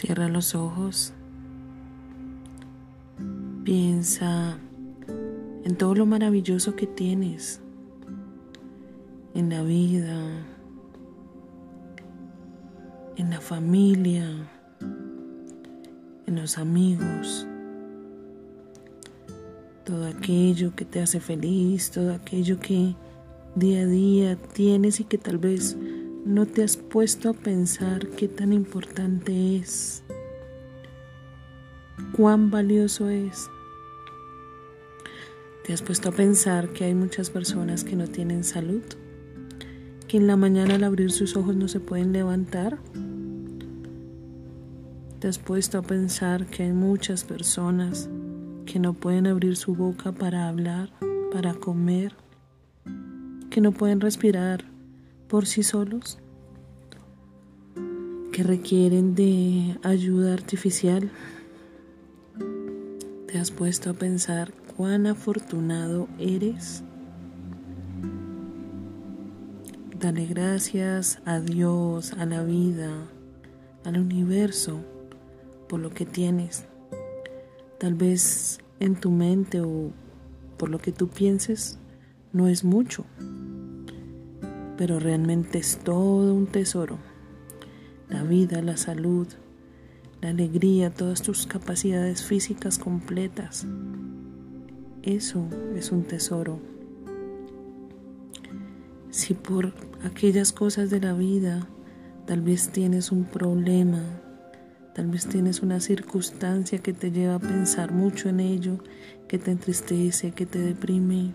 Cierra los ojos. Piensa en todo lo maravilloso que tienes en la vida, en la familia, en los amigos, todo aquello que te hace feliz, todo aquello que día a día tienes y que tal vez no te has puesto a pensar qué tan importante es, cuán valioso es. ¿Te has puesto a pensar que hay muchas personas que no tienen salud? ¿Que en la mañana al abrir sus ojos no se pueden levantar? ¿Te has puesto a pensar que hay muchas personas que no pueden abrir su boca para hablar, para comer, que no pueden respirar por sí solos, que requieren de ayuda artificial. ¿Te has puesto a pensar cuán afortunado eres? Dale gracias a Dios, a la vida, al universo por lo que tienes. Tal vez en tu mente o por lo que tú pienses no es mucho, pero realmente es todo un tesoro. La vida, la salud, la alegría, todas tus capacidades físicas completas. Eso es un tesoro. Si por aquellas cosas de la vida tal vez tienes un problema, Tal vez tienes una circunstancia que te lleva a pensar mucho en ello, que te entristece, que te deprime.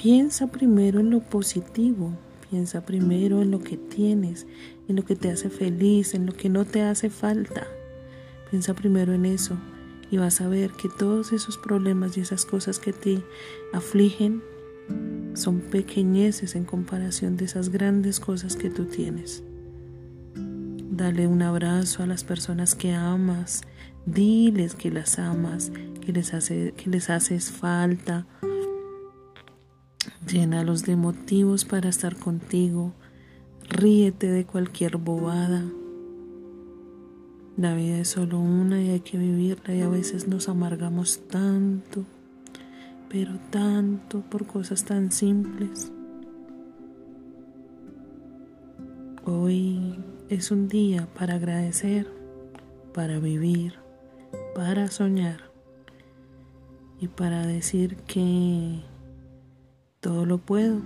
Piensa primero en lo positivo, piensa primero en lo que tienes, en lo que te hace feliz, en lo que no te hace falta. Piensa primero en eso y vas a ver que todos esos problemas y esas cosas que te afligen son pequeñeces en comparación de esas grandes cosas que tú tienes. Dale un abrazo a las personas que amas. Diles que las amas, que les, que les haces falta. Llénalos de motivos para estar contigo. Ríete de cualquier bobada. La vida es solo una y hay que vivirla y a veces nos amargamos tanto, pero tanto por cosas tan simples. Hoy es un día para agradecer, para vivir, para soñar y para decir que todo lo puedo